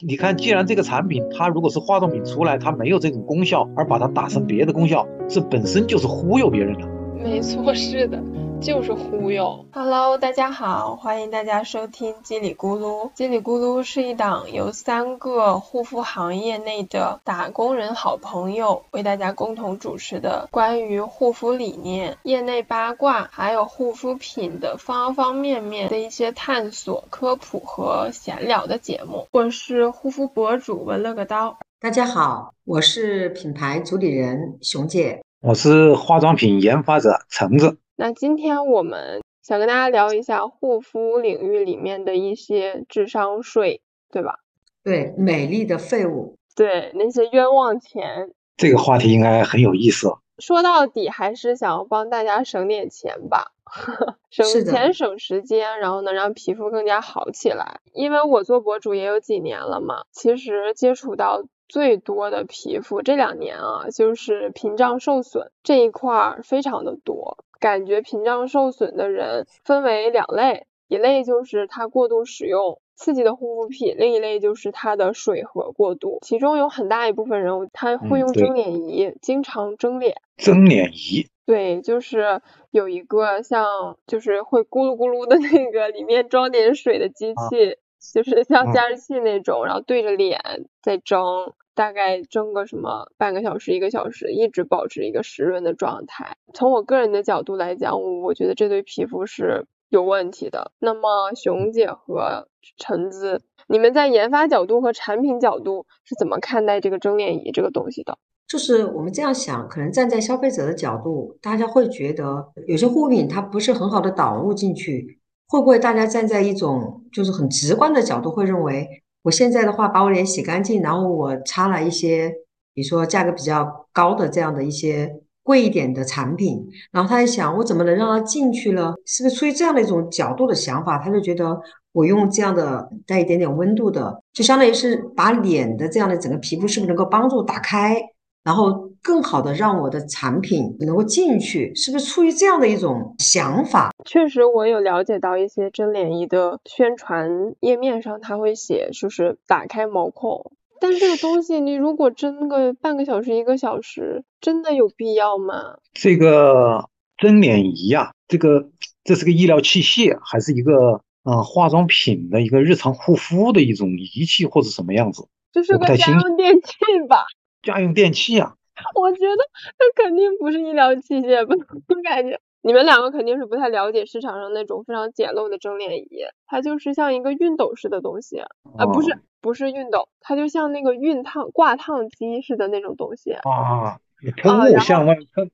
你看，既然这个产品它如果是化妆品出来，它没有这种功效，而把它打成别的功效，这本身就是忽悠别人的。没错，是的。就是忽悠。Hello，大家好，欢迎大家收听叽里咕噜。叽里咕噜是一档由三个护肤行业内的打工人好朋友为大家共同主持的关于护肤理念、业内八卦，还有护肤品的方方面面的一些探索、科普和闲聊的节目。我是护肤博主文乐个刀。大家好，我是品牌主理人熊姐。我是化妆品研发者橙子。那今天我们想跟大家聊一下护肤领域里面的一些智商税，对吧？对，美丽的废物，对那些冤枉钱。这个话题应该很有意思。说到底还是想要帮大家省点钱吧，省钱省时间，然后能让皮肤更加好起来。因为我做博主也有几年了嘛，其实接触到最多的皮肤这两年啊，就是屏障受损这一块非常的多。感觉屏障受损的人分为两类，一类就是他过度使用刺激的护肤品，另一类就是他的水合过度。其中有很大一部分人他会用蒸脸仪，经常蒸脸。蒸脸仪。对，就是有一个像就是会咕噜咕噜的那个，里面装点水的机器，就是像加湿器那种，然后对着脸在蒸。大概蒸个什么半个小时一个小时，一直保持一个湿润的状态。从我个人的角度来讲，我觉得这对皮肤是有问题的。那么熊姐和橙子，你们在研发角度和产品角度是怎么看待这个蒸脸仪这个东西的？就是我们这样想，可能站在消费者的角度，大家会觉得有些护肤品它不是很好的导入进去，会不会大家站在一种就是很直观的角度会认为？我现在的话，把我脸洗干净，然后我擦了一些，比如说价格比较高的这样的一些贵一点的产品，然后他在想，我怎么能让他进去呢？是不是出于这样的一种角度的想法，他就觉得我用这样的带一点点温度的，就相当于是把脸的这样的整个皮肤是不是能够帮助打开？然后更好的让我的产品能够进去，是不是出于这样的一种想法？确实，我有了解到一些蒸脸仪的宣传页面上，它会写就是打开毛孔。但这个东西，你如果蒸个半个小时、一个小时，真的有必要吗？这个蒸脸仪呀，这个这是个医疗器械，还是一个呃化妆品的一个日常护肤的一种仪器，或者什么样子？这是个家用电器吧？家用电器啊，我觉得它肯定不是医疗器械吧？我感觉你们两个肯定是不太了解市场上那种非常简陋的蒸脸仪，它就是像一个熨斗式的东西啊，不是不是熨斗，它就像那个熨烫挂烫机似的那种东西啊，喷雾向外喷，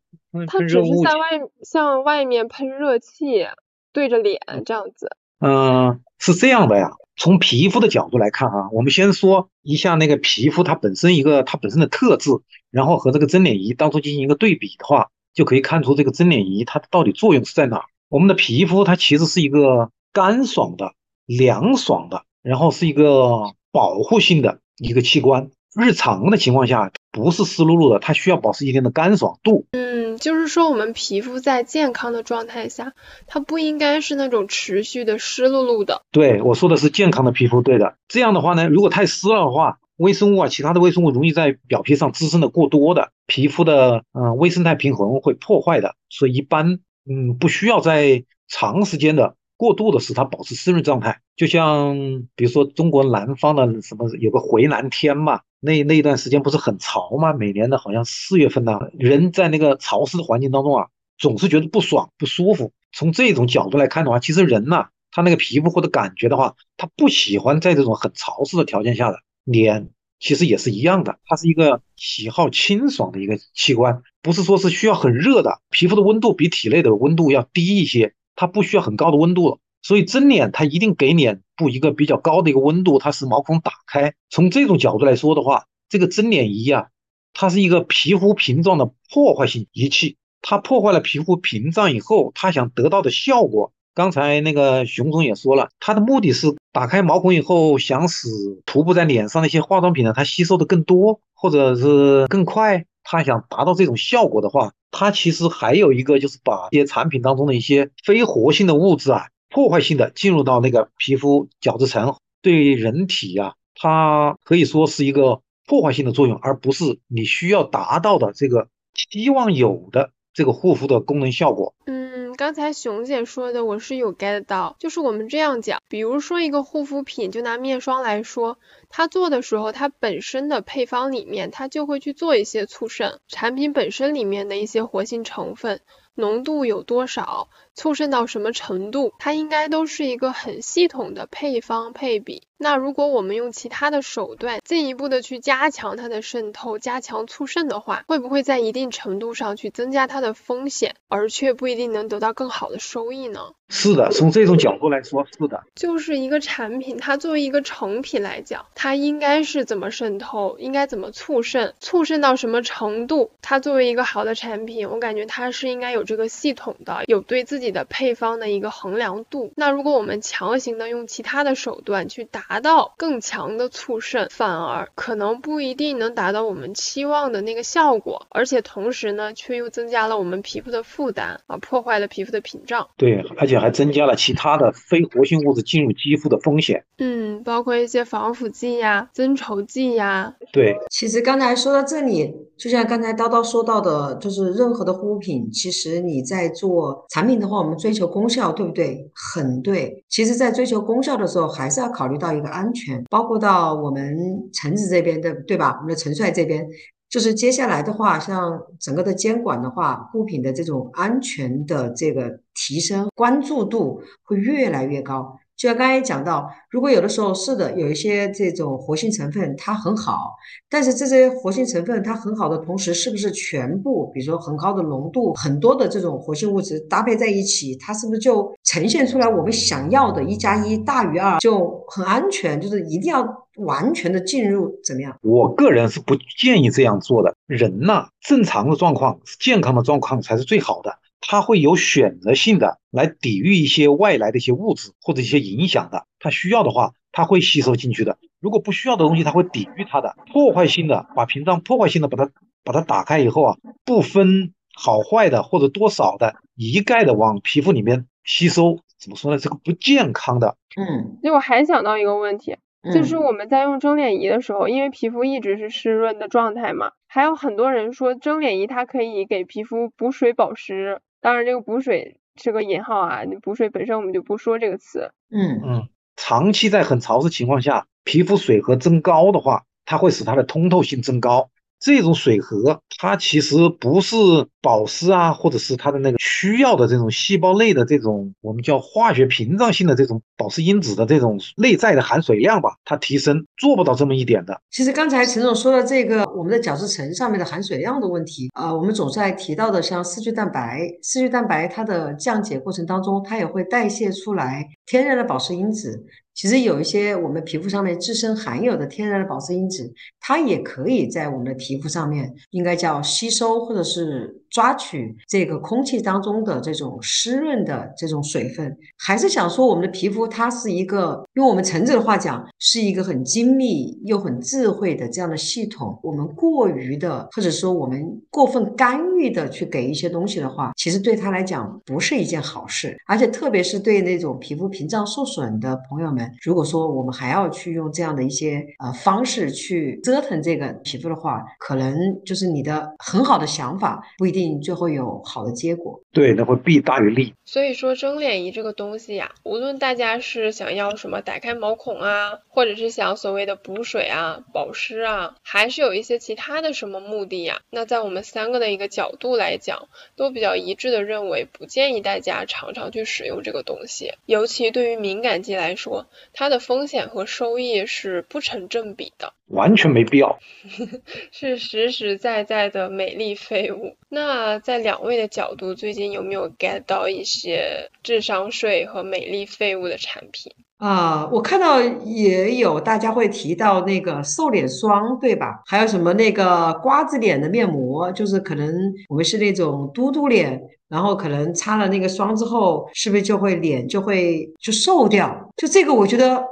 它只是在外向外面喷热气，对着脸这样子。嗯，是这样的呀。从皮肤的角度来看啊，我们先说一下那个皮肤它本身一个它本身的特质，然后和这个蒸脸仪当中进行一个对比的话，就可以看出这个蒸脸仪它到底作用是在哪。我们的皮肤它其实是一个干爽的、凉爽的，然后是一个保护性的一个器官。日常的情况下不是湿漉漉的，它需要保持一定的干爽度。嗯，就是说我们皮肤在健康的状态下，它不应该是那种持续的湿漉漉的。对，我说的是健康的皮肤，对的。这样的话呢，如果太湿了的话，微生物啊，其他的微生物容易在表皮上滋生的过多的，皮肤的嗯微生态平衡会破坏的。所以一般嗯不需要在长时间的。过度的使它保持湿润状态，就像比如说中国南方的什么有个回南天嘛，那那一段时间不是很潮吗？每年的好像四月份呢，人在那个潮湿的环境当中啊，总是觉得不爽不舒服。从这种角度来看的话，其实人呐，他那个皮肤或者感觉的话，他不喜欢在这种很潮湿的条件下的脸，其实也是一样的，它是一个喜好清爽的一个器官，不是说是需要很热的，皮肤的温度比体内的温度要低一些。它不需要很高的温度了，所以蒸脸它一定给脸部一个比较高的一个温度，它使毛孔打开。从这种角度来说的话，这个蒸脸仪啊，它是一个皮肤屏障的破坏性仪器。它破坏了皮肤屏障以后，它想得到的效果，刚才那个熊总也说了，它的目的是打开毛孔以后，想使涂布在脸上的一些化妆品呢，它吸收的更多，或者是更快。它想达到这种效果的话，它其实还有一个就是把一些产品当中的一些非活性的物质啊，破坏性的进入到那个皮肤角质层，对人体呀它可以说是一个破坏性的作用，而不是你需要达到的这个希望有的这个护肤的功能效果。嗯，刚才熊姐说的我是有 get 到，就是我们这样讲，比如说一个护肤品，就拿面霜来说，它做的时候，它本身的配方里面，它就会去做一些促渗，产品本身里面的一些活性成分浓度有多少。促渗到什么程度，它应该都是一个很系统的配方配比。那如果我们用其他的手段进一步的去加强它的渗透，加强促渗的话，会不会在一定程度上去增加它的风险，而却不一定能得到更好的收益呢？是的，从这种角度来说，是的。就是一个产品，它作为一个成品来讲，它应该是怎么渗透，应该怎么促渗，促渗到什么程度？它作为一个好的产品，我感觉它是应该有这个系统的，有对自己。的配方的一个衡量度，那如果我们强行的用其他的手段去达到更强的促渗，反而可能不一定能达到我们期望的那个效果，而且同时呢，却又增加了我们皮肤的负担啊，破坏了皮肤的屏障。对，而且还增加了其他的非活性物质进入肌肤的风险。嗯，包括一些防腐剂呀、增稠剂呀。对，其实刚才说到这里，就像刚才叨叨说到的，就是任何的护肤品，其实你在做产品的话。我们追求功效，对不对？很对。其实，在追求功效的时候，还是要考虑到一安全，包括到我们橙子这边的，对吧？我们的陈帅这边，就是接下来的话，像整个的监管的话，物品的这种安全的这个提升，关注度会越来越高。就像刚才讲到，如果有的时候是的，有一些这种活性成分它很好，但是这些活性成分它很好的同时，是不是全部，比如说很高的浓度，很多的这种活性物质搭配在一起，它是不是就呈现出来我们想要的一加一大于二，就很安全？就是一定要完全的进入怎么样？我个人是不建议这样做的。人呐，正常的状况、健康的状况才是最好的。它会有选择性的来抵御一些外来的一些物质或者一些影响的，它需要的话，它会吸收进去的。如果不需要的东西，它会抵御它的破坏性的，把屏障破坏性的把它把它打开以后啊，不分好坏的或者多少的，一概的往皮肤里面吸收。怎么说呢？这个不健康的。嗯。那我还想到一个问题，就是我们在用蒸脸仪的时候，因为皮肤一直是湿润的状态嘛，还有很多人说蒸脸仪它可以给皮肤补水保湿。当然，这个补水是个引号啊，你补水本身我们就不说这个词。嗯嗯，长期在很潮湿情况下，皮肤水合增高的话，它会使它的通透性增高。这种水合，它其实不是保湿啊，或者是它的那个需要的这种细胞内的这种我们叫化学屏障性的这种保湿因子的这种内在的含水量吧，它提升做不到这么一点的。其实刚才陈总说的这个我们的角质层上面的含水量的问题啊，我们总在提到的像四聚蛋白，四聚蛋白它的降解过程当中，它也会代谢出来天然的保湿因子。其实有一些我们皮肤上面自身含有的天然的保湿因子，它也可以在我们的皮肤上面，应该叫吸收或者是抓取这个空气当中的这种湿润的这种水分。还是想说，我们的皮肤它是一个，用我们橙子的话讲，是一个很精密又很智慧的这样的系统。我们过于的，或者说我们过分干预的去给一些东西的话，其实对它来讲不是一件好事。而且特别是对那种皮肤屏障受损的朋友们。如果说我们还要去用这样的一些呃方式去折腾这个皮肤的话，可能就是你的很好的想法不一定最后有好的结果。对，那会弊大于利。所以说蒸脸仪这个东西呀，无论大家是想要什么打开毛孔啊，或者是想所谓的补水啊、保湿啊，还是有一些其他的什么目的呀？那在我们三个的一个角度来讲，都比较一致的认为，不建议大家常常去使用这个东西，尤其对于敏感肌来说。它的风险和收益是不成正比的，完全没必要，是实实在在的美丽废物。那在两位的角度，最近有没有 get 到一些智商税和美丽废物的产品？啊，我看到也有大家会提到那个瘦脸霜，对吧？还有什么那个瓜子脸的面膜，就是可能我们是那种嘟嘟脸，然后可能擦了那个霜之后，是不是就会脸就会就瘦掉？就这个，我觉得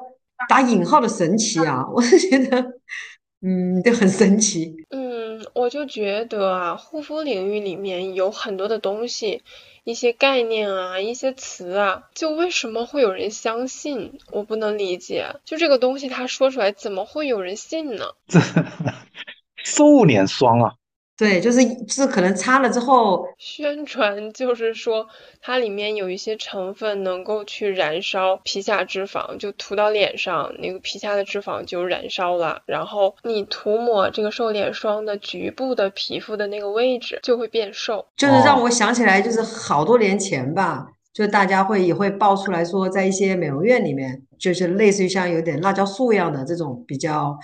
打引号的神奇啊，我是觉得，嗯，就很神奇。嗯。我就觉得啊，护肤领域里面有很多的东西，一些概念啊，一些词啊，就为什么会有人相信？我不能理解，就这个东西他说出来，怎么会有人信呢？这 瘦脸霜啊。对，就是是可能擦了之后，宣传就是说它里面有一些成分能够去燃烧皮下脂肪，就涂到脸上，那个皮下的脂肪就燃烧了，然后你涂抹这个瘦脸霜的局部的皮肤的那个位置就会变瘦。就是让我想起来，就是好多年前吧，就大家会也会爆出来说，在一些美容院里面，就是类似于像有点辣椒素一样的这种比较。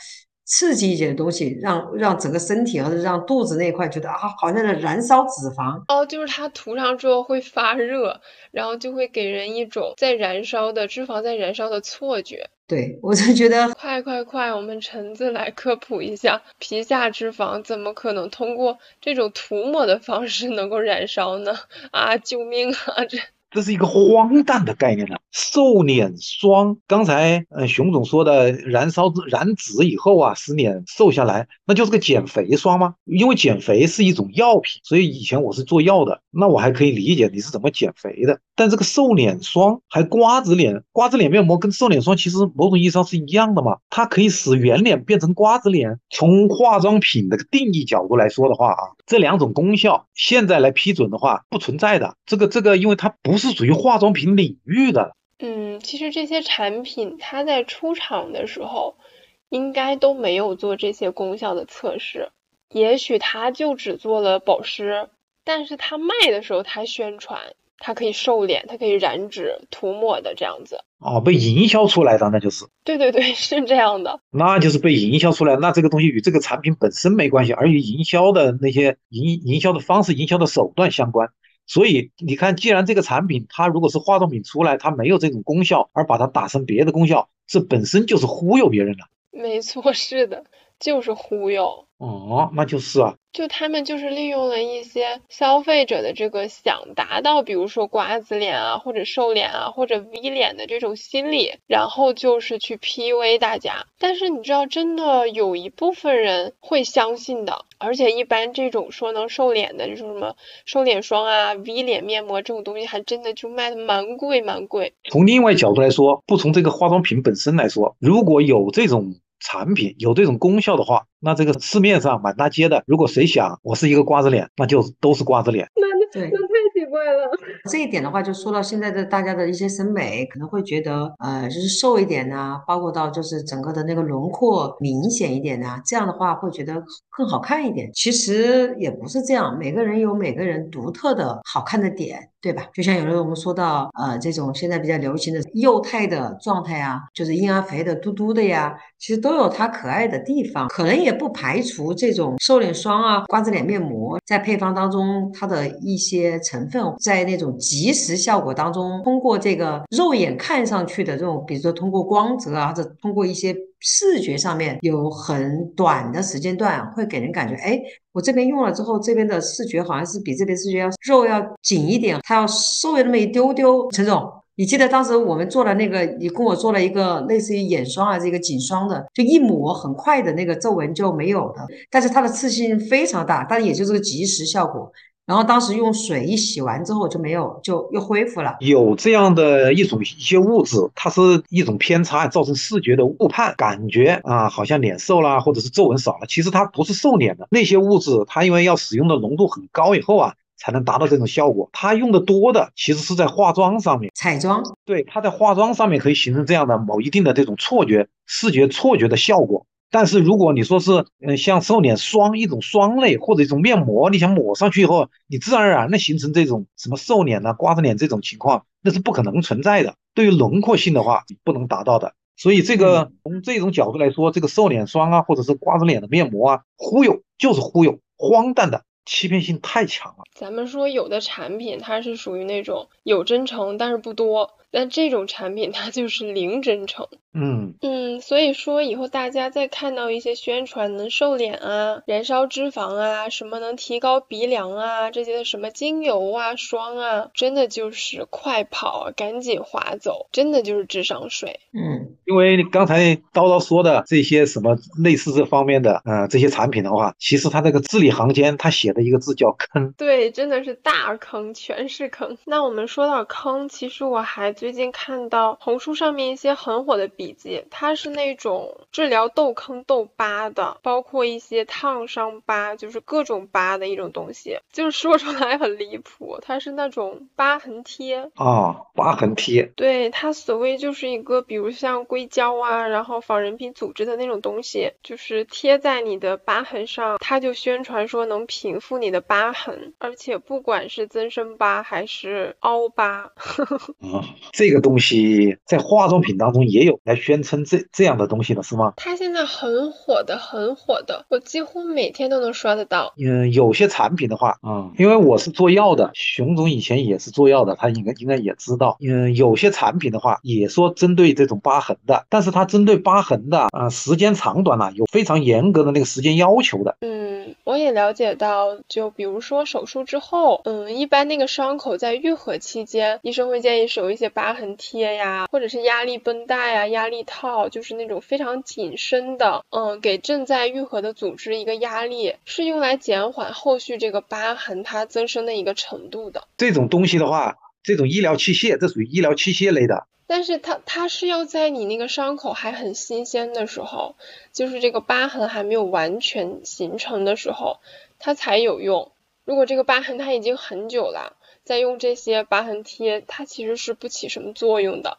刺激一点的东西，让让整个身体或者让肚子那块觉得啊，好像在燃烧脂肪。哦，就是它涂上之后会发热，然后就会给人一种在燃烧的脂肪在燃烧的错觉。对我就觉得，快快快，我们橙子来科普一下，皮下脂肪怎么可能通过这种涂抹的方式能够燃烧呢？啊，救命啊！这。这是一个荒诞的概念了。瘦脸霜，刚才呃熊总说的燃烧燃脂以后啊，使脸瘦下来，那就是个减肥霜吗？因为减肥是一种药品，所以以前我是做药的，那我还可以理解你是怎么减肥的。但这个瘦脸霜还瓜子脸，瓜子脸面膜跟瘦脸霜其实某种意义上是一样的嘛？它可以使圆脸变成瓜子脸。从化妆品的定义角度来说的话啊，这两种功效现在来批准的话不存在的。这个这个，因为它不是属于化妆品领域的。嗯，其实这些产品它在出厂的时候，应该都没有做这些功效的测试。也许它就只做了保湿，但是它卖的时候它宣传它可以瘦脸，它可以燃脂涂抹的这样子。哦，被营销出来的那就是。对对对，是这样的。那就是被营销出来，那这个东西与这个产品本身没关系，而与营销的那些营营销的方式、营销的手段相关。所以你看，既然这个产品它如果是化妆品出来，它没有这种功效，而把它打成别的功效，这本身就是忽悠别人的。没错，是的，就是忽悠。哦，那就是啊。就他们就是利用了一些消费者的这个想达到，比如说瓜子脸啊，或者瘦脸啊，或者 V 脸的这种心理，然后就是去 PUA 大家。但是你知道，真的有一部分人会相信的，而且一般这种说能瘦脸的这种什么瘦脸霜啊、V 脸面膜这种东西，还真的就卖的蛮贵蛮贵。从另外角度来说，不从这个化妆品本身来说，如果有这种。产品有这种功效的话，那这个市面上满大街的，如果谁想我是一个瓜子脸，那就都是瓜子脸。那那那太奇怪了。这一点的话，就说到现在的大家的一些审美，可能会觉得，呃，就是瘦一点呐，包括到就是整个的那个轮廓明显一点呐，这样的话会觉得更好看一点。其实也不是这样，每个人有每个人独特的好看的点。对吧？就像有的我们说到，呃，这种现在比较流行的幼态的状态啊，就是婴儿肥的、嘟嘟的呀，其实都有它可爱的地方。可能也不排除这种瘦脸霜啊、瓜子脸面膜在配方当中，它的一些成分在那种即时效果当中，通过这个肉眼看上去的这种，比如说通过光泽啊，或者通过一些。视觉上面有很短的时间段，会给人感觉，哎，我这边用了之后，这边的视觉好像是比这边视觉要肉要紧一点，它要瘦那么一丢丢。陈总，你记得当时我们做了那个，你跟我做了一个类似于眼霜啊，这个颈霜的，就一抹很快的那个皱纹就没有了，但是它的刺激性非常大，但也就是个即时效果。然后当时用水一洗完之后就没有，就又恢复了。有这样的一种一些物质，它是一种偏差，造成视觉的误判，感觉啊好像脸瘦了，或者是皱纹少了。其实它不是瘦脸的那些物质，它因为要使用的浓度很高以后啊，才能达到这种效果。它用的多的其实是在化妆上面，彩妆。对，它在化妆上面可以形成这样的某一定的这种错觉、视觉错觉的效果。但是如果你说是，嗯，像瘦脸霜一种霜类或者一种面膜，你想抹上去以后，你自然而然的形成这种什么瘦脸呐、瓜子脸这种情况，那是不可能存在的。对于轮廓性的话，不能达到的。所以这个从这种角度来说，这个瘦脸霜啊，或者是瓜子脸的面膜啊，忽悠就是忽悠，荒诞的。欺骗性太强了。咱们说有的产品它是属于那种有真诚但是不多，但这种产品它就是零真诚。嗯嗯，所以说以后大家再看到一些宣传能瘦脸啊、燃烧脂肪啊、什么能提高鼻梁啊这些什么精油啊、霜啊，真的就是快跑，赶紧划走，真的就是智商税。嗯，因为刚才叨叨说的这些什么类似这方面的呃这些产品的话，其实它这个字里行间它写的一个字叫坑。对，真的是大坑，全是坑。那我们说到坑，其实我还最近看到红书上面一些很火的笔。记，它是那种治疗痘坑痘疤的，包括一些烫伤疤，就是各种疤的一种东西。就是说出来很离谱，它是那种疤痕贴啊，疤痕贴。对，它所谓就是一个，比如像硅胶啊，然后仿人皮组织的那种东西，就是贴在你的疤痕上，它就宣传说能平复你的疤痕，而且不管是增生疤还是凹疤。啊，这个东西在化妆品当中也有来。宣称这这样的东西了是吗？它现在很火的，很火的，我几乎每天都能刷得到。嗯，有些产品的话，啊，因为我是做药的，熊总以前也是做药的，他应该应该也知道。嗯，有些产品的话，也说针对这种疤痕的，但是它针对疤痕的啊，时间长短呢，有非常严格的那个时间要求的。嗯，我也了解到，就比如说手术之后，嗯，一般那个伤口在愈合期间，医生会建议使用一些疤痕贴呀，或者是压力绷带呀，压。力套就是那种非常紧身的，嗯，给正在愈合的组织一个压力，是用来减缓后续这个疤痕它增生的一个程度的。这种东西的话，这种医疗器械，这属于医疗器械类的。但是它它是要在你那个伤口还很新鲜的时候，就是这个疤痕还没有完全形成的时候，它才有用。如果这个疤痕它已经很久了，再用这些疤痕贴，它其实是不起什么作用的。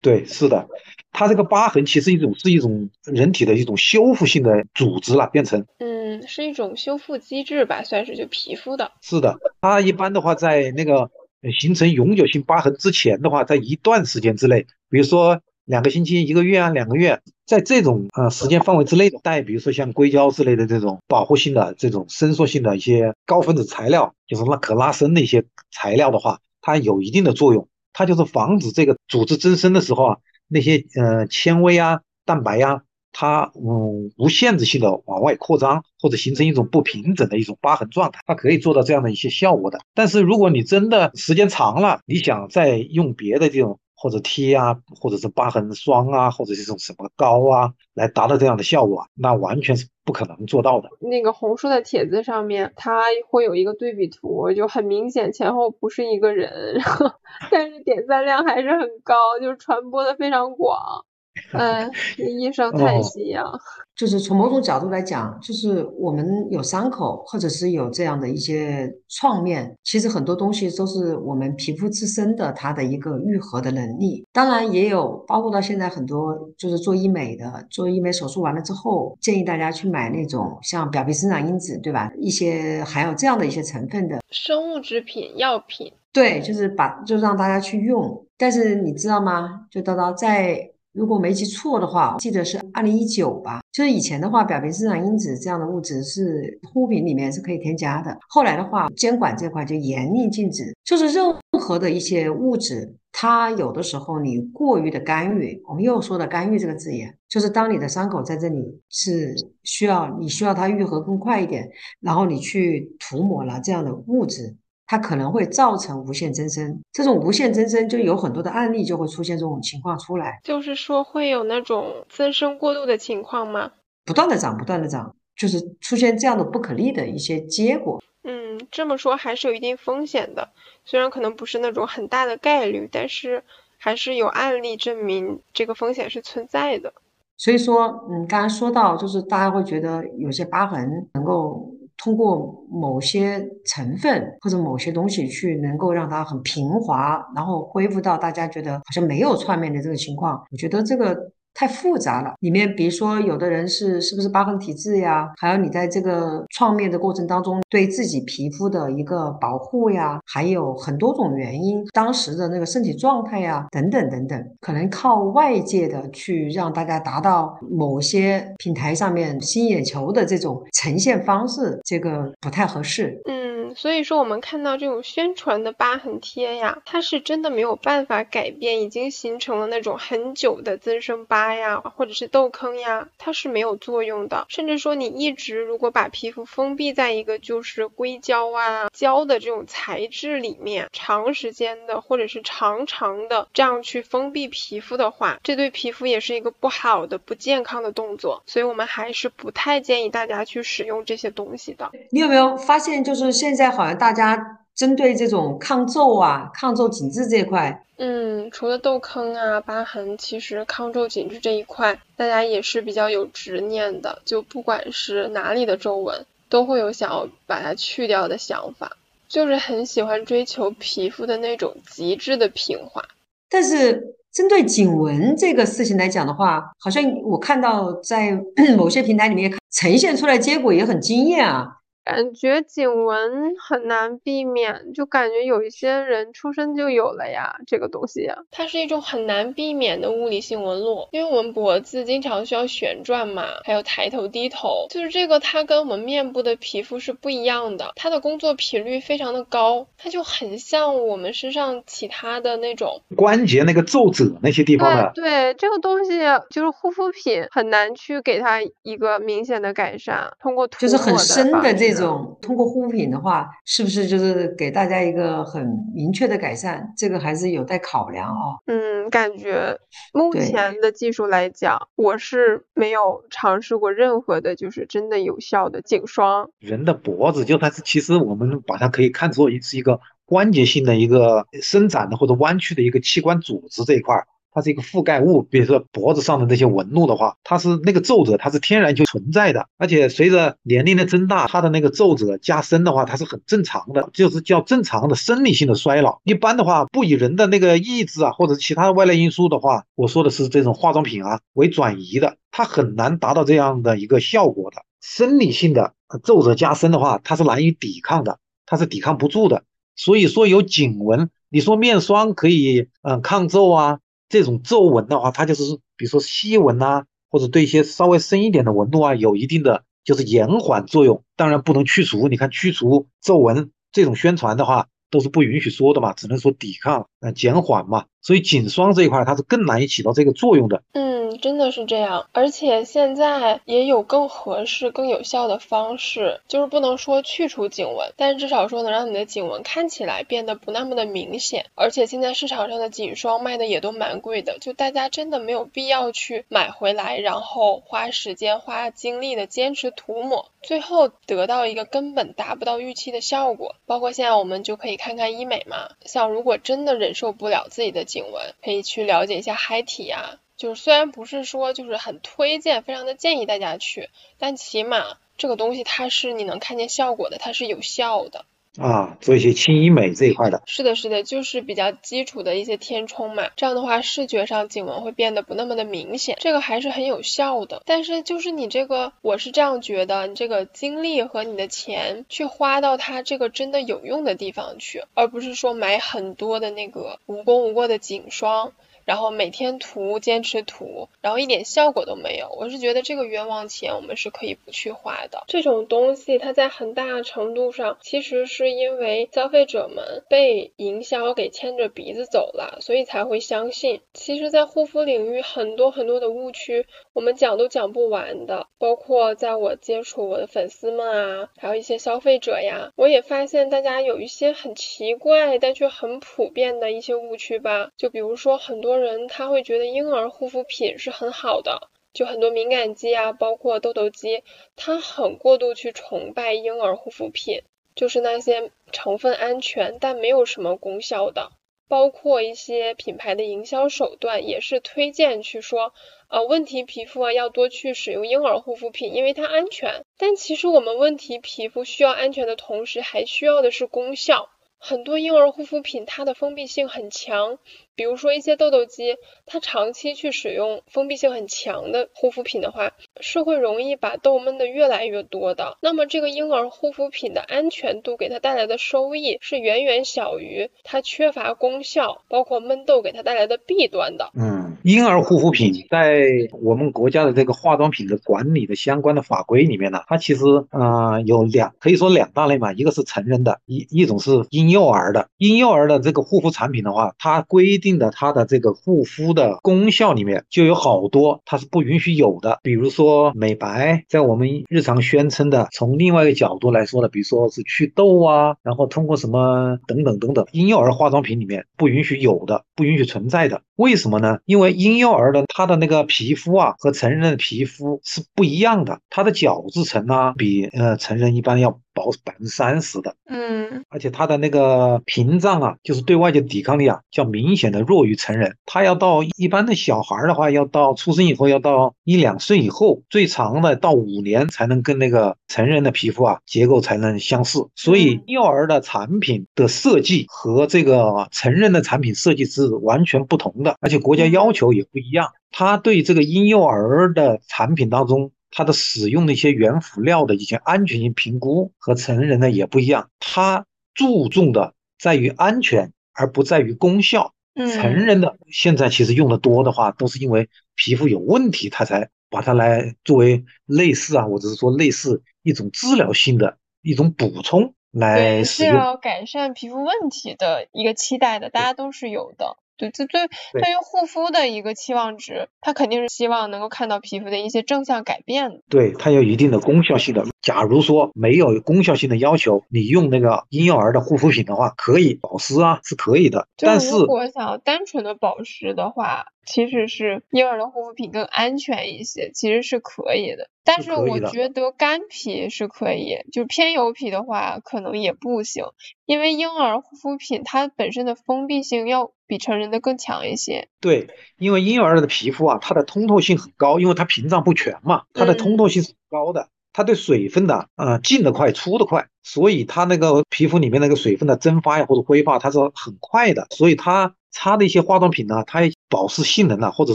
对，是的，它这个疤痕其实一种是一种人体的一种修复性的组织了，变成，嗯，是一种修复机制吧，算是就皮肤的。是的，它一般的话，在那个形成永久性疤痕之前的话，在一段时间之内，比如说两个星期、一个月啊、两个月，在这种呃时间范围之内的，带比如说像硅胶之类的这种保护性的、这种伸缩性的一些高分子材料，就是那可拉伸的一些材料的话，它有一定的作用。它就是防止这个组织增生的时候啊，那些呃纤维啊、蛋白呀，它嗯无限制性的往外扩张，或者形成一种不平整的一种疤痕状态，它可以做到这样的一些效果的。但是如果你真的时间长了，你想再用别的这种。或者贴啊，或者是疤痕霜啊，或者是这种什么膏啊，来达到这样的效果，那完全是不可能做到的。那个红书的帖子上面，它会有一个对比图，就很明显前后不是一个人，然后但是点赞量还是很高，就是传播的非常广。嗯，医生叹息啊。就是从某种角度来讲，就是我们有伤口，或者是有这样的一些创面，其实很多东西都是我们皮肤自身的它的一个愈合的能力。当然也有包括到现在很多就是做医美的，做医美手术完了之后，建议大家去买那种像表皮生长因子，对吧？一些含有这样的一些成分的生物制品、药品。对，就是把就让大家去用。但是你知道吗？就叨叨在。如果没记错的话，记得是二零一九吧。就是以前的话，表皮生长因子这样的物质是护肤品里面是可以添加的。后来的话，监管这块就严令禁止。就是任何的一些物质，它有的时候你过于的干预，我们又说的干预这个字眼，就是当你的伤口在这里是需要你需要它愈合更快一点，然后你去涂抹了这样的物质。它可能会造成无限增生，这种无限增生就有很多的案例就会出现这种情况出来，就是说会有那种增生过度的情况吗？不断的长，不断的长，就是出现这样的不可逆的一些结果。嗯，这么说还是有一定风险的，虽然可能不是那种很大的概率，但是还是有案例证明这个风险是存在的。所以说，嗯，刚才说到就是大家会觉得有些疤痕能够。通过某些成分或者某些东西去能够让它很平滑，然后恢复到大家觉得好像没有串面的这个情况，我觉得这个。太复杂了，里面比如说有的人是是不是疤痕体质呀，还有你在这个创面的过程当中对自己皮肤的一个保护呀，还有很多种原因，当时的那个身体状态呀，等等等等，可能靠外界的去让大家达到某些平台上面吸眼球的这种呈现方式，这个不太合适。嗯。所以说我们看到这种宣传的疤痕贴呀，它是真的没有办法改变已经形成了那种很久的增生疤呀，或者是痘坑呀，它是没有作用的。甚至说你一直如果把皮肤封闭在一个就是硅胶啊胶的这种材质里面，长时间的或者是长长的这样去封闭皮肤的话，这对皮肤也是一个不好的、不健康的动作。所以我们还是不太建议大家去使用这些东西的。你有没有发现，就是现在好像大家针对这种抗皱啊、抗皱紧致这一块，嗯，除了痘坑啊、疤痕，其实抗皱紧致这一块，大家也是比较有执念的。就不管是哪里的皱纹，都会有想要把它去掉的想法，就是很喜欢追求皮肤的那种极致的平滑。但是针对颈纹这个事情来讲的话，好像我看到在 某些平台里面呈现出来结果也很惊艳啊。感觉颈纹很难避免，就感觉有一些人出生就有了呀，这个东西，它是一种很难避免的物理性纹路，因为我们脖子经常需要旋转嘛，还有抬头低头，就是这个它跟我们面部的皮肤是不一样的，它的工作频率非常的高，它就很像我们身上其他的那种关节那个皱褶那些地方的。对，这个东西就是护肤品很难去给它一个明显的改善，通过涂就是很深的这。这种通过护肤品的话，是不是就是给大家一个很明确的改善？这个还是有待考量哦。嗯，感觉目前的技术来讲，我是没有尝试过任何的，就是真的有效的颈霜。人的脖子就它是，其实我们把它可以看作是一个关节性的一个伸展的或者弯曲的一个器官组织这一块。它是一个覆盖物，比如说脖子上的这些纹路的话，它是那个皱褶，它是天然就存在的，而且随着年龄的增大，它的那个皱褶加深的话，它是很正常的，就是叫正常的生理性的衰老。一般的话，不以人的那个意志啊，或者其他的外来因素的话，我说的是这种化妆品啊为转移的，它很难达到这样的一个效果的。生理性的皱褶加深的话，它是难以抵抗的，它是抵抗不住的。所以说有颈纹，你说面霜可以嗯抗皱啊。这种皱纹的话，它就是比如说细纹呐，或者对一些稍微深一点的纹路啊，有一定的就是延缓作用。当然不能去除。你看去除皱纹这种宣传的话，都是不允许说的嘛，只能说抵抗、呃减缓嘛。所以颈霜这一块它是更难以起到这个作用的。嗯，真的是这样。而且现在也有更合适、更有效的方式，就是不能说去除颈纹，但是至少说能让你的颈纹看起来变得不那么的明显。而且现在市场上的颈霜卖的也都蛮贵的，就大家真的没有必要去买回来，然后花时间、花精力的坚持涂抹，最后得到一个根本达不到预期的效果。包括现在我们就可以看看医美嘛，像如果真的忍受不了自己的颈，纹可以去了解一下嗨体啊，就是虽然不是说就是很推荐，非常的建议大家去，但起码这个东西它是你能看见效果的，它是有效的。啊，做一些轻医美这一块的，是的，是的，就是比较基础的一些填充嘛，这样的话视觉上颈纹会变得不那么的明显，这个还是很有效的。但是就是你这个，我是这样觉得，你这个精力和你的钱去花到它这个真的有用的地方去，而不是说买很多的那个无功无过的颈霜。然后每天涂，坚持涂，然后一点效果都没有。我是觉得这个冤枉钱我们是可以不去花的。这种东西它在很大程度上其实是因为消费者们被营销给牵着鼻子走了，所以才会相信。其实，在护肤领域很多很多的误区，我们讲都讲不完的。包括在我接触我的粉丝们啊，还有一些消费者呀，我也发现大家有一些很奇怪但却很普遍的一些误区吧。就比如说很多。人他会觉得婴儿护肤品是很好的，就很多敏感肌啊，包括痘痘肌，他很过度去崇拜婴儿护肤品，就是那些成分安全但没有什么功效的，包括一些品牌的营销手段也是推荐去说，呃，问题皮肤啊要多去使用婴儿护肤品，因为它安全。但其实我们问题皮肤需要安全的同时，还需要的是功效。很多婴儿护肤品它的封闭性很强。比如说一些痘痘肌，它长期去使用封闭性很强的护肤品的话，是会容易把痘闷的越来越多的。那么这个婴儿护肤品的安全度给它带来的收益是远远小于它缺乏功效，包括闷痘给它带来的弊端的。嗯，婴儿护肤品在我们国家的这个化妆品的管理的相关的法规里面呢，它其实啊有两可以说两大类嘛，一个是成人的，一一种是婴幼儿的。婴幼儿的这个护肤产品的话，它规定的它的这个护肤的功效里面就有好多它是不允许有的，比如说美白，在我们日常宣称的从另外一个角度来说的，比如说是祛痘啊，然后通过什么等等等等，婴幼儿化妆品里面不允许有的，不允许存在的。为什么呢？因为婴幼儿的他的那个皮肤啊，和成人的皮肤是不一样的，他的角质层呢，比呃成人一般要。薄百分之三十的，嗯，而且它的那个屏障啊，就是对外界抵抗力啊，较明显的弱于成人。他要到一般的小孩的话，要到出生以后，要到一两岁以后，最长的到五年才能跟那个成人的皮肤啊结构才能相似。所以幼儿的产品的设计和这个成人的产品设计是完全不同的，而且国家要求也不一样。他对这个婴幼儿的产品当中。它的使用的一些原辅料的一些安全性评估和成人呢也不一样，它注重的在于安全而不在于功效。成人的现在其实用的多的话，都是因为皮肤有问题，他才把它来作为类似啊，或者是说类似一种治疗性的一种补充来使用。是要改善皮肤问题的一个期待的，大家都是有的。对，这对对于护肤的一个期望值，他肯定是希望能够看到皮肤的一些正向改变。对，它有一定的功效性的。假如说没有功效性的要求，你用那个婴幼儿的护肤品的话，可以保湿啊，是可以的。但是如果想要单纯的保湿的话，其实是婴儿的护肤品更安全一些，其实是可以的。但是我觉得干皮是可以，就偏油皮的话可能也不行，因为婴儿护肤品它本身的封闭性要比成人的更强一些。对，因为婴幼儿的皮肤啊，它的通透性很高，因为它屏障不全嘛，它的通透性是高的。它对水分的啊进的快出的快，所以它那个皮肤里面那个水分的蒸发呀或者挥发，它是很快的。所以它擦的一些化妆品呢，它保湿性能呢或者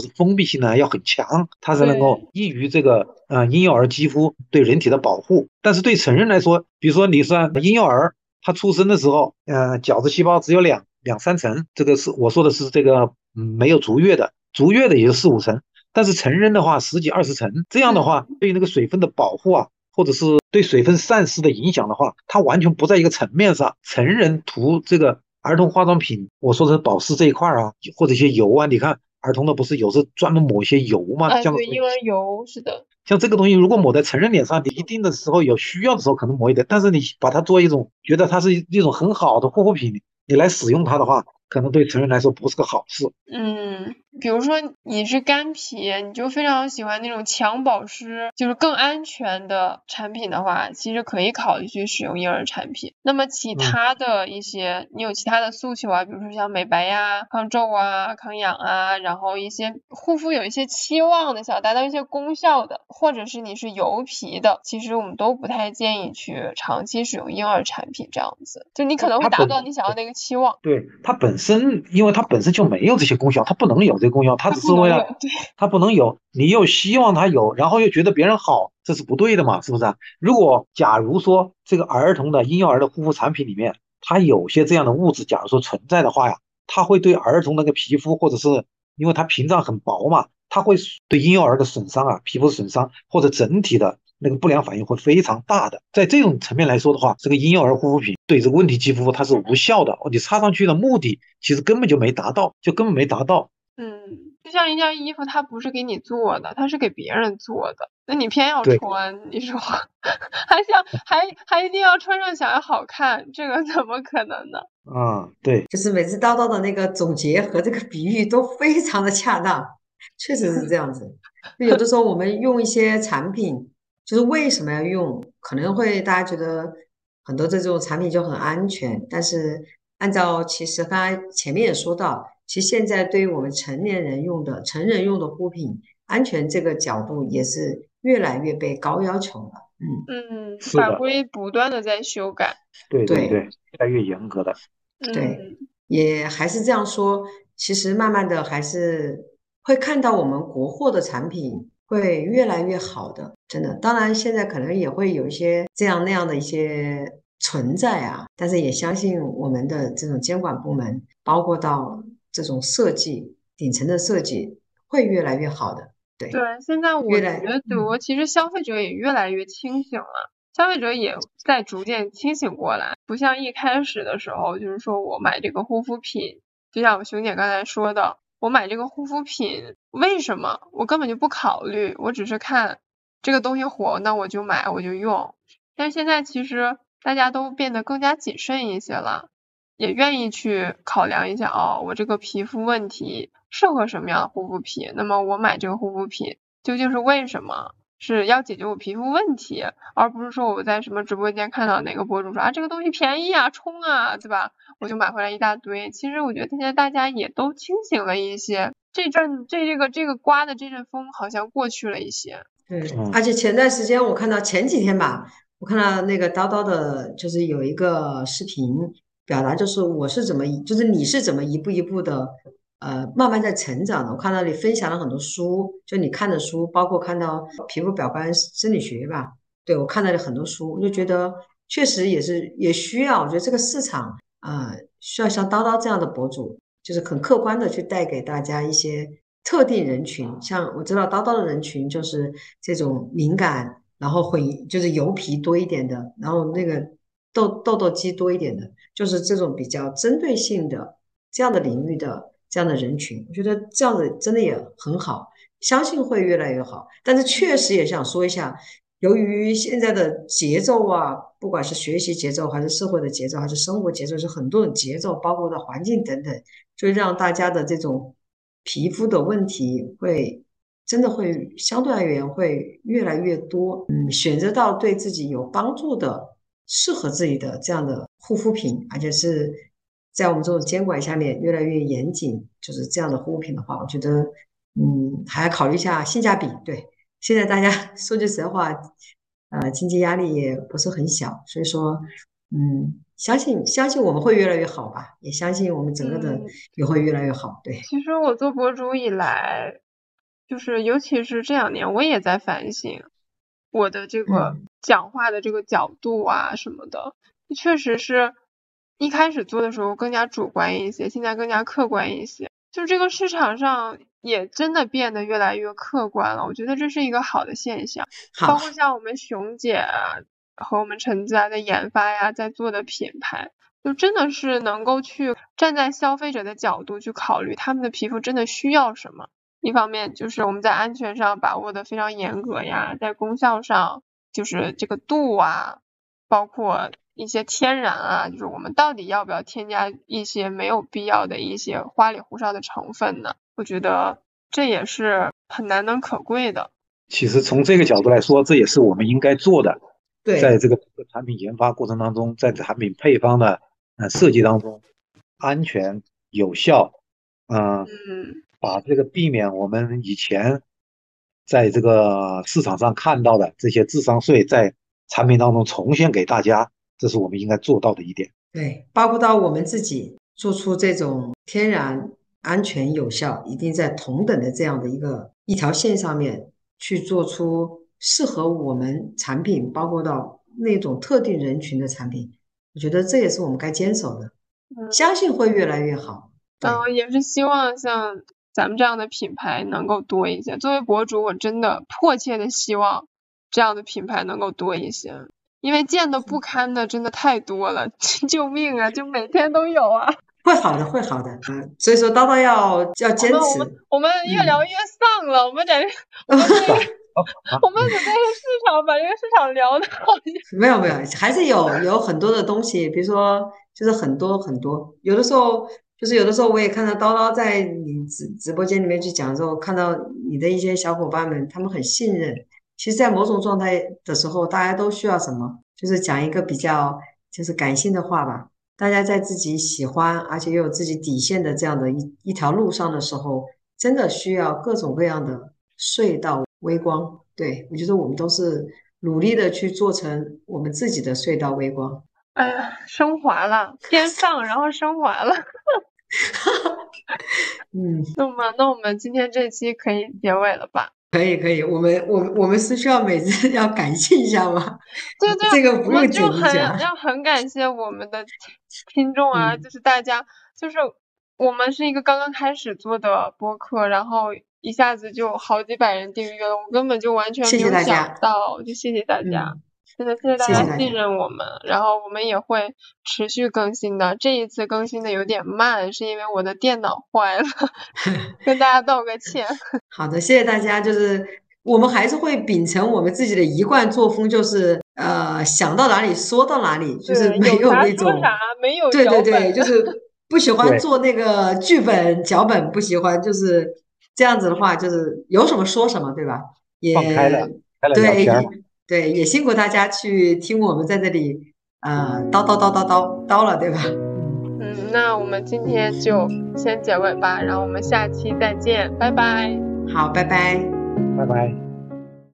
是封闭性能要很强，它才能够易于这个呃婴幼儿肌肤对人体的保护。但是对成人来说，比如说你是婴幼儿，他出生的时候，呃角质细胞只有两两三层，这个是我说的是这个嗯没有足月的，足月的也就四五层，但是成人的话十几二十层，这样的话对于那个水分的保护啊。或者是对水分散失的影响的话，它完全不在一个层面上。成人涂这个儿童化妆品，我说的是保湿这一块啊，或者一些油啊，你看儿童的不是有时专门抹一些油吗？像，对，婴儿油是的。像这个东西，如果抹在成人脸上，你一定的时候有需要的时候可能抹一点，但是你把它作为一种觉得它是一种很好的护肤品，你来使用它的话。可能对成人来说不是个好事。嗯，比如说你是干皮，你就非常喜欢那种强保湿，就是更安全的产品的话，其实可以考虑去使用婴儿产品。那么其他的一些，你有其他的诉求啊，比如说像美白呀、抗皱啊、抗氧啊，然后一些护肤有一些期望的，想达到一些功效的，或者是你是油皮的，其实我们都不太建议去长期使用婴儿产品这样子，就你可能会达不到你想要那个期望。对它本身。身，因为它本身就没有这些功效，它不能有这个功效，它只是为了，它不能有，你又希望它有，然后又觉得别人好，这是不对的嘛，是不是？如果假如说这个儿童的婴幼儿的护肤产品里面，它有些这样的物质，假如说存在的话呀，它会对儿童那个皮肤，或者是因为它屏障很薄嘛，它会对婴幼儿的损伤啊，皮肤损伤或者整体的。那个不良反应会非常大的，在这种层面来说的话，这个婴幼儿护肤品对这个问题肌肤它是无效的，你擦上去的目的其实根本就没达到，就根本没达到。嗯，就像一件衣服，它不是给你做的，它是给别人做的，那你偏要穿，你说还想还还一定要穿上想要好看，这个怎么可能呢？啊，对，就是每次叨叨的那个总结和这个比喻都非常的恰当，确实是这样子。有的时候我们用一些产品。就是为什么要用？可能会大家觉得很多这种产品就很安全，但是按照其实刚才前面也说到，其实现在对于我们成年人用的、成人用的护肤品安全这个角度也是越来越被高要求了。嗯嗯，法规不断的在修改，对对对，越来越严格的。对，也还是这样说，其实慢慢的还是会看到我们国货的产品。会越来越好的，真的。当然，现在可能也会有一些这样那样的一些存在啊，但是也相信我们的这种监管部门，包括到这种设计顶层的设计，会越来越好的。对对，现在我觉得其实消费者也越来越清醒了，消费者也在逐渐清醒过来，不像一开始的时候，就是说我买这个护肤品，就像熊姐刚才说的，我买这个护肤品为什么？我根本就不考虑，我只是看这个东西火，那我就买，我就用。但是现在其实大家都变得更加谨慎一些了，也愿意去考量一下哦，我这个皮肤问题。适合什么样的护肤品？那么我买这个护肤品究竟是为什么？是要解决我皮肤问题，而不是说我在什么直播间看到哪个博主说啊这个东西便宜啊，冲啊，对吧？我就买回来一大堆。其实我觉得现在大家也都清醒了一些，这阵这这个这个刮的这阵风好像过去了一些。对，而且前段时间我看到前几天吧，我看到那个叨叨的，就是有一个视频，表达就是我是怎么，就是你是怎么一步一步的。呃，慢慢在成长的。我看到你分享了很多书，就你看的书，包括看到皮肤表观生理学吧。对我看到了很多书，我就觉得确实也是也需要。我觉得这个市场啊，需要像叨叨这样的博主，就是很客观的去带给大家一些特定人群。像我知道叨叨的人群就是这种敏感，然后会就是油皮多一点的，然后那个痘痘痘肌多一点的，就是这种比较针对性的这样的领域的。这样的人群，我觉得这样子真的也很好，相信会越来越好。但是确实也想说一下，由于现在的节奏啊，不管是学习节奏，还是社会的节奏，还是生活节奏，是很多种节奏，包括的环境等等，就让大家的这种皮肤的问题会真的会相对而言会越来越多。嗯，选择到对自己有帮助的、适合自己的这样的护肤品，而且是。在我们这种监管下面越来越严谨，就是这样的护肤品的话，我觉得，嗯，还要考虑一下性价比。对，现在大家 说句实在话，呃，经济压力也不是很小，所以说，嗯，相信相信我们会越来越好吧，也相信我们整个的也会越来越好。对，其实我做博主以来，就是尤其是这两年，我也在反省我的这个讲话的这个角度啊什么的，确实是。一开始做的时候更加主观一些，现在更加客观一些。就这个市场上也真的变得越来越客观了，我觉得这是一个好的现象。包括像我们熊姐和我们陈子啊在研发呀，在做的品牌，就真的是能够去站在消费者的角度去考虑他们的皮肤真的需要什么。一方面就是我们在安全上把握的非常严格呀，在功效上就是这个度啊，包括。一些天然啊，就是我们到底要不要添加一些没有必要的一些花里胡哨的成分呢？我觉得这也是很难能可贵的。其实从这个角度来说，这也是我们应该做的。对，在这个产品研发过程当中，在产品配方的呃设计当中，安全有效，嗯，把这个避免我们以前在这个市场上看到的这些智商税在产品当中重现给大家。这是我们应该做到的一点。对，包括到我们自己做出这种天然、安全、有效，一定在同等的这样的一个一条线上面去做出适合我们产品，包括到那种特定人群的产品。我觉得这也是我们该坚守的。相信会越来越好。嗯，也是希望像咱们这样的品牌能够多一些。作为博主，我真的迫切的希望这样的品牌能够多一些。因为见的不堪的真的太多了，救命啊！就每天都有啊。会好的，会好的。嗯，所以说叨叨要要坚持。我们我们越聊越丧了，我们得 我们 我们准备市场把这个市场聊的。没有没有，还是有有很多的东西，比如说就是很多很多，有的时候就是有的时候我也看到叨叨在你直直播间里面去讲的时候，看到你的一些小伙伴们，他们很信任。其实，在某种状态的时候，大家都需要什么？就是讲一个比较就是感性的话吧。大家在自己喜欢而且又有自己底线的这样的一一条路上的时候，真的需要各种各样的隧道微光。对我觉得我们都是努力的去做成我们自己的隧道微光。哎呀，升华了，先上，然后升华了。嗯，那么，那我们今天这期可以结尾了吧？可以可以，我们我我们是需要每次要感谢一下吗？对对，这个不用就很要很感谢我们的听众啊，就是大家，就是我们是一个刚刚开始做的播客，然后一下子就好几百人订阅了，我根本就完全没有想到，就谢谢大家。真的谢谢大家信任我们，然后我们也会持续更新的。这一次更新的有点慢，是因为我的电脑坏了，跟大家道个歉。好的，谢谢大家。就是我们还是会秉承我们自己的一贯作风，就是呃想到哪里说到哪里，就是没有那种没有对对对，就是不喜欢做那个剧本脚本，不喜欢就是这样子的话，就是有什么说什么，对吧？也开了，开了对。对，也辛苦大家去听我们在这里，呃，叨叨叨叨叨叨了，对吧？嗯，那我们今天就先结尾吧，然后我们下期再见，拜拜。好，拜拜，拜拜。